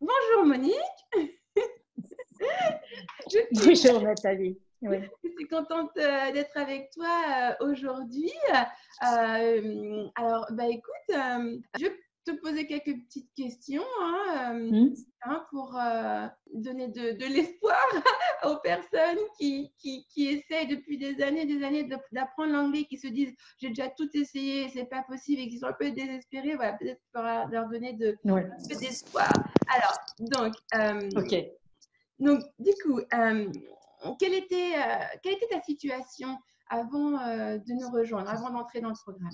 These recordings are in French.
Bonjour Monique. Bonjour Nathalie. Oui. Je suis contente euh, d'être avec toi euh, aujourd'hui. Euh, alors, bah, écoute, je te poser quelques petites questions hein, mmh. hein, pour donner de, l'espoir aux personnes qui, qui, qui, essayent depuis des années des années d'apprendre l'anglais, qui se disent j'ai déjà tout essayé, c'est pas possible et qui sont un peu désespérés. Voilà, peut-être leur donner de, un peu d'espoir. Alors, donc, ok. Donc, du coup, quelle était, euh, quelle était ta situation avant euh, de nous rejoindre, avant d'entrer dans le programme?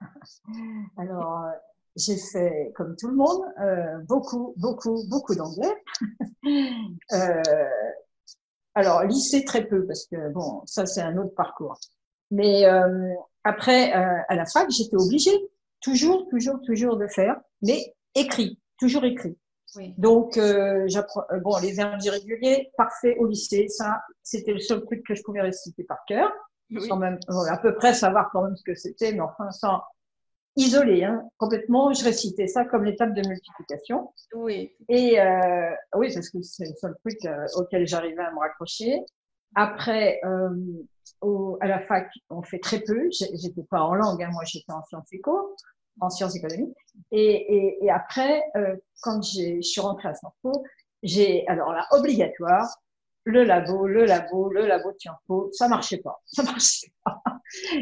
Alors, euh, j'ai fait, comme tout le monde, beaucoup, beaucoup, beaucoup d'anglais. alors, lycée, très peu, parce que, bon, ça, c'est un autre parcours. Mais après, à la fac, j'étais obligée, toujours, toujours, toujours de faire, mais écrit, toujours écrit. Donc, euh, j'apprends, euh, bon, les verbes irréguliers, parfait au lycée. Ça, c'était le seul truc que je pouvais réciter par cœur. Sans même, à peu près savoir quand même ce que c'était, mais enfin, sans isolé, hein, complètement. Je récitais ça comme l'étape de multiplication. Oui. Et euh, oui, parce que c'est le seul truc euh, auquel j'arrivais à me raccrocher. Après, euh, au, à la fac, on fait très peu. J'étais pas en langue, hein, moi j'étais en sciences éco en sciences économiques. Et, et, après, euh, quand je suis rentrée à Sciences Po, j'ai, alors là, obligatoire, le labo, le labo, le labo de Sciences Po, ça marchait pas, ça marchait pas.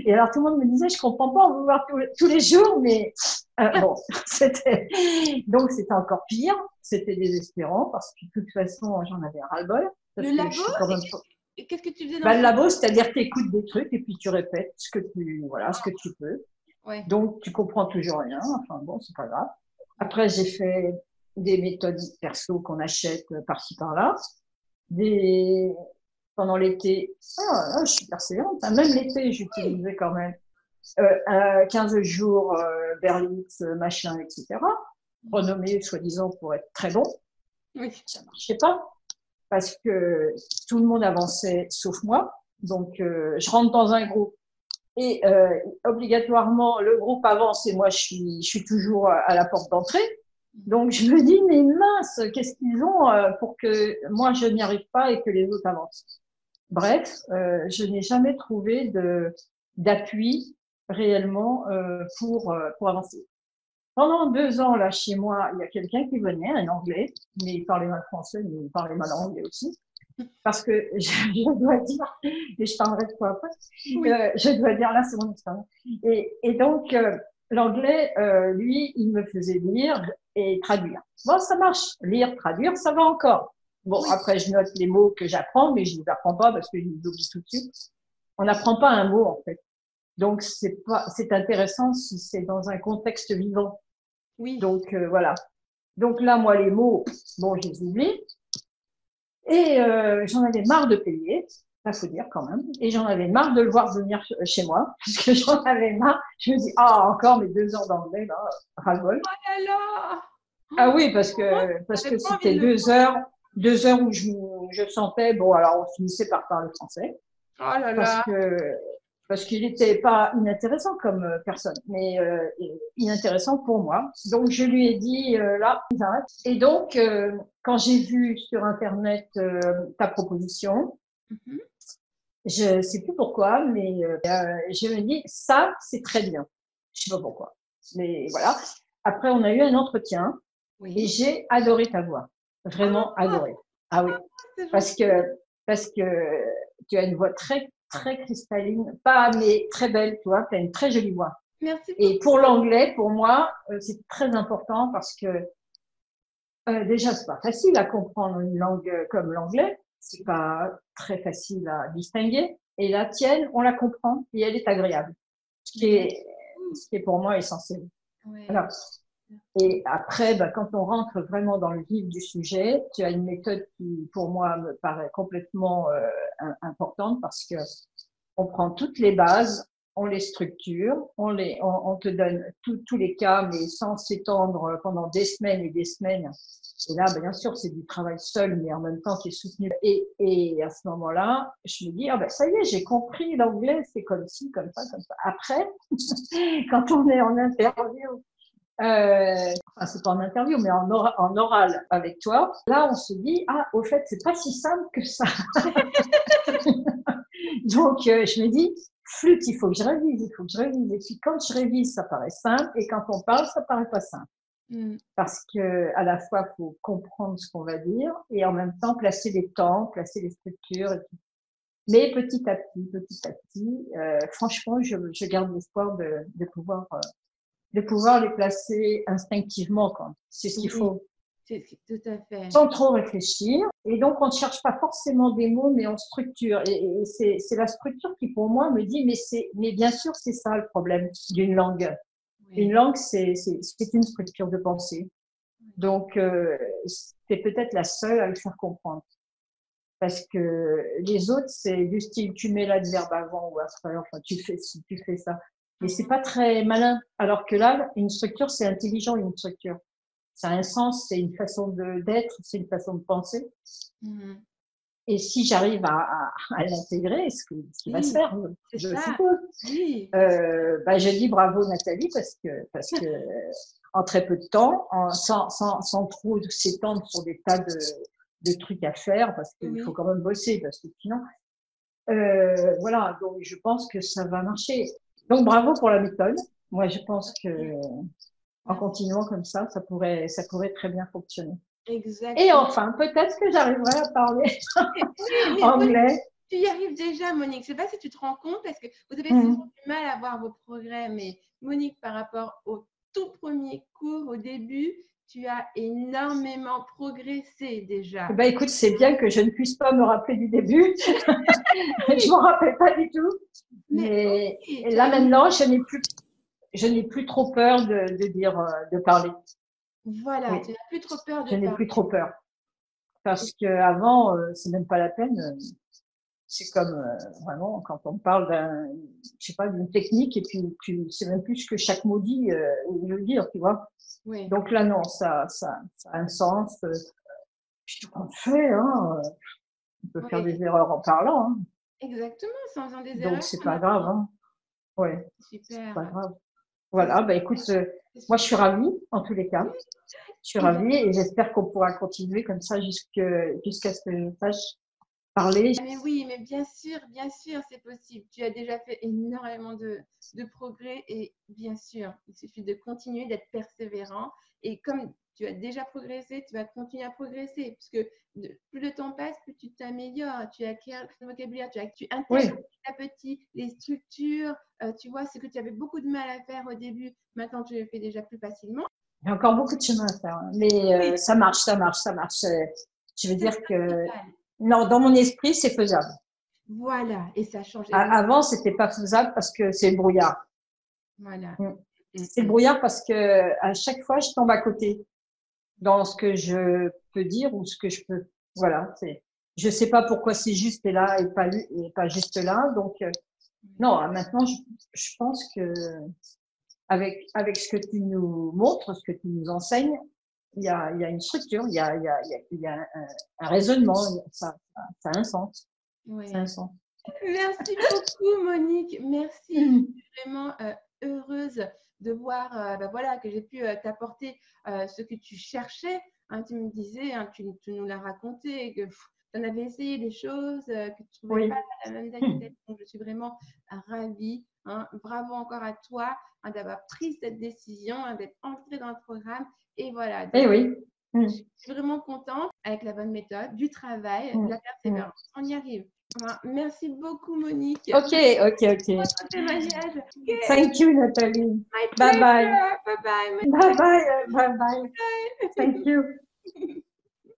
Et alors tout le monde me disait, je comprends pas, on veut voir tous les, jours, mais euh, bon, c'était donc c'était encore pire, c'était désespérant parce que de toute façon j'en avais ras-le-bol. Le labo, qu'est-ce que tu faisais dans bah, le labo C'est-à-dire que tu écoutes des trucs et puis tu répètes ce que tu, voilà, ce que tu peux. Donc, tu comprends toujours rien. Enfin, bon, c'est pas grave. Après, j'ai fait des méthodes perso qu'on achète par-ci par-là. Des... Pendant l'été, ah, je suis persévérante. Hein. Même l'été, j'utilisais quand même euh, 15 jours euh, Berlitz, machin, etc. Renommé, soi-disant, pour être très bon. Oui. Ça marchait pas. Parce que tout le monde avançait sauf moi. Donc, euh, je rentre dans un groupe et euh, obligatoirement, le groupe avance et moi, je suis, je suis toujours à la porte d'entrée. Donc, je me dis, mais mince, qu'est-ce qu'ils ont euh, pour que moi, je n'y arrive pas et que les autres avancent? Bref, euh, je n'ai jamais trouvé d'appui réellement euh, pour, euh, pour avancer. Pendant deux ans, là, chez moi, il y a quelqu'un qui venait, un anglais, mais il parlait mal français, mais il parlait mal anglais aussi parce que je, dois dire, et je parlerai de quoi après, euh, je dois dire là, c'est mon expérience. Et, et donc, euh, l'anglais, euh, lui, il me faisait lire et traduire. Bon, ça marche. Lire, traduire, ça va encore. Bon, après, je note les mots que j'apprends, mais je ne les apprends pas parce que je les oublie tout de suite. On n'apprend pas un mot, en fait. Donc, c'est pas, c'est intéressant si c'est dans un contexte vivant. Oui. Donc, euh, voilà. Donc là, moi, les mots, bon, je les oublie. Et euh, j'en avais marre de payer, ça faut dire quand même. Et j'en avais marre de le voir venir chez moi, parce que j'en avais marre. Je me dis, ah, encore mes deux heures d'anglais, là, ras Oh là là Ah oui, parce que parce que c'était deux heures, deux heures où je, je sentais, bon, alors on finissait par parler français. Oh là là Parce que parce qu'il n'était pas inintéressant comme euh, personne, mais euh, inintéressant pour moi. Donc je lui ai dit euh, là, arrête. Et donc euh, quand j'ai vu sur internet euh, ta proposition, mm-hmm. Je sais plus pourquoi, mais je me dis ça c'est très bien. Je sais pas pourquoi, mais voilà. Après on a eu un entretien oui. et j'ai adoré ta voix, vraiment ah, adoré. Ah oui, ah, parce que parce que tu as une voix très très cristalline, pas mais très belle, tu vois, tu as une très jolie voix. Merci. Et pour l'anglais, pour moi, euh, c'est très important parce que euh, déjà, c'est pas facile à comprendre une langue comme l'anglais, c'est pas très facile à distinguer. Et la tienne, on la comprend et elle est agréable, ce qui est, ce qui est pour moi essentiel. Ouais. Alors, et après, bah, quand on rentre vraiment dans le vif du sujet, tu as une méthode qui, pour moi, me paraît complètement euh, importante parce que on prend toutes les bases, on les structure, on, te donne tous les cas, mais sans s'étendre pendant des semaines et des semaines. Et là, bien sûr, c'est du travail seul, mais en même temps qui est soutenu. Et, à ce moment-là, je me dis, ah ben ça y est, j'ai compris l'anglais, c'est comme ci, comme ça, comme ça. Après, quand on est en interview euh, enfin, c'est pas en interview, mais en, en, oral avec toi, là, on se dit, ah, au fait, c'est pas si simple que ça. Donc, euh, je me dis, flûte, il faut que je révise, il faut que je révise. Et puis, quand je révise, ça paraît simple, et quand on parle, ça paraît pas simple. Mm. Parce que, à la fois, faut comprendre ce qu'on va dire, et en même temps, placer les temps, placer les structures, et Mais petit à petit, petit à petit, euh, franchement, je, je garde l'espoir de, de pouvoir euh, de pouvoir les placer instinctivement. C'est ce qu'il faut. Tout à fait. Sans trop réfléchir. Et donc, on ne cherche pas forcément des mots, mais on structure. Et, c'est la structure qui, pour moi, me dit, mais, mais bien sûr, c'est ça le problème d'une langue. Une langue, c'est une structure de pensée. Donc, euh, c'est peut-être la seule à le faire comprendre. Parce que les autres, c'est du style, tu mets l'adverbe avant ou après, enfin, tu fais tu fais ça. Mais c'est pas très malin. Alors que là, une structure, c'est intelligent, une structure. Ça a un sens, c'est une façon d'être, c'est une façon de penser. Mm-hmm. Et si j'arrive à, à, l'intégrer, ce, ce qui va se faire, je suppose, oui. euh, bah, je dis bravo Nathalie parce que, parce que en très peu de temps, en, sans, sans, sans trop s'étendre sur des tas de, de trucs à faire, parce qu'il faut quand même bosser, parce que sinon, euh, voilà, donc je pense que ça va marcher. Donc bravo pour la méthode. Moi, je pense que en continuant comme ça, ça pourrait, ça pourrait très bien fonctionner. Exactement. Et enfin, peut-être que j'arriverai à parler anglais. Tu y arrives déjà, Monique. Je ne sais pas si tu te rends compte parce que vous avez mmh. du mal à voir vos progrès, mais Monique, par rapport au tout premier cours, au début, tu as énormément progressé déjà. Ben, écoute, c'est bien que je ne puisse pas me rappeler du début. je ne m'en rappelle pas du tout. Mais, là maintenant, je n'ai plus, je n'ai plus trop peur de, de dire, euh, de parler. Voilà, tu n'as plus trop peur de Je n'ai plus trop peur. Parce qu'avant, euh, c'est même pas la peine. Euh, c'est comme vraiment quand on parle d'un, je sais pas, d'une technique et puis tu sais même plus ce que chaque mot dit ou veut dire, tu vois. Oui. Donc là, non, ça, ça, ça a un sens. Puis tout compte fait, hein, on peut faire des erreurs en parlant. Hein. Exactement, sans faisant des erreurs. Donc, c'est pas grave. Hein. Ouais. Super. pas grave. Voilà, bah écoute, euh, moi je suis ravie en tous les cas. Je suis ravie et j'espère qu'on pourra continuer comme ça jusqu'à ce que je sache parler. Ah, mais oui, mais bien sûr, bien sûr, c'est possible. Tu as déjà fait énormément de, de progrès et bien sûr, il suffit de continuer, d'être persévérant. Et comme tu as déjà progressé, tu vas continuer à progresser. Parce que plus le temps passe, plus tu t'améliores, tu acquiers le vocabulaire, tu, tu intègres petit à petit les structures. Euh, tu vois, ce que tu avais beaucoup de mal à faire au début, maintenant tu le fais déjà plus facilement. Il y a encore beaucoup de chemin à faire, hein. mais euh, ça marche, ça marche, ça marche. Euh, je veux dire que non, dans mon esprit, c'est faisable. Voilà, et ça change. Avant, c'était pas faisable parce que c'est le brouillard. Voilà. Mm. C'est le brouillard parce que à chaque fois, je tombe à côté dans ce que je peux dire ou ce que je peux. Voilà, c'est. Je sais pas pourquoi c'est juste là et pas et pas juste là. Donc euh, non, maintenant je, je, pense que avec avec ce que tu nous montres, ce que tu nous enseignes, il y a, il y a une structure, il y a, il y a, il y a un, un, raisonnement, ça, ça, a un sens. Oui. Ça a un sens. Merci beaucoup Monique, merci. Mm. Je suis vraiment euh, heureuse de voir euh, ben voilà, que j'ai pu euh, t'apporter euh, ce que tu cherchais. Hein, tu me disais, hein, tu, tu, nous l'as raconté, que tu en avais essayé des choses, que tu ne trouvais pas la même qualité. Donc, je suis vraiment ravie. Hein. Bravo encore à toi d'avoir pris cette décision, d'être entré dans le programme. Et voilà. Eh oui. Je suis vraiment contente avec la bonne méthode, du travail, de la persévérance. On y arrive. Merci beaucoup, Monique. Ok, ok, ok. Thank you, Nathalie. bye bye. Bye bye. Bye bye. Bye bye. Thank you.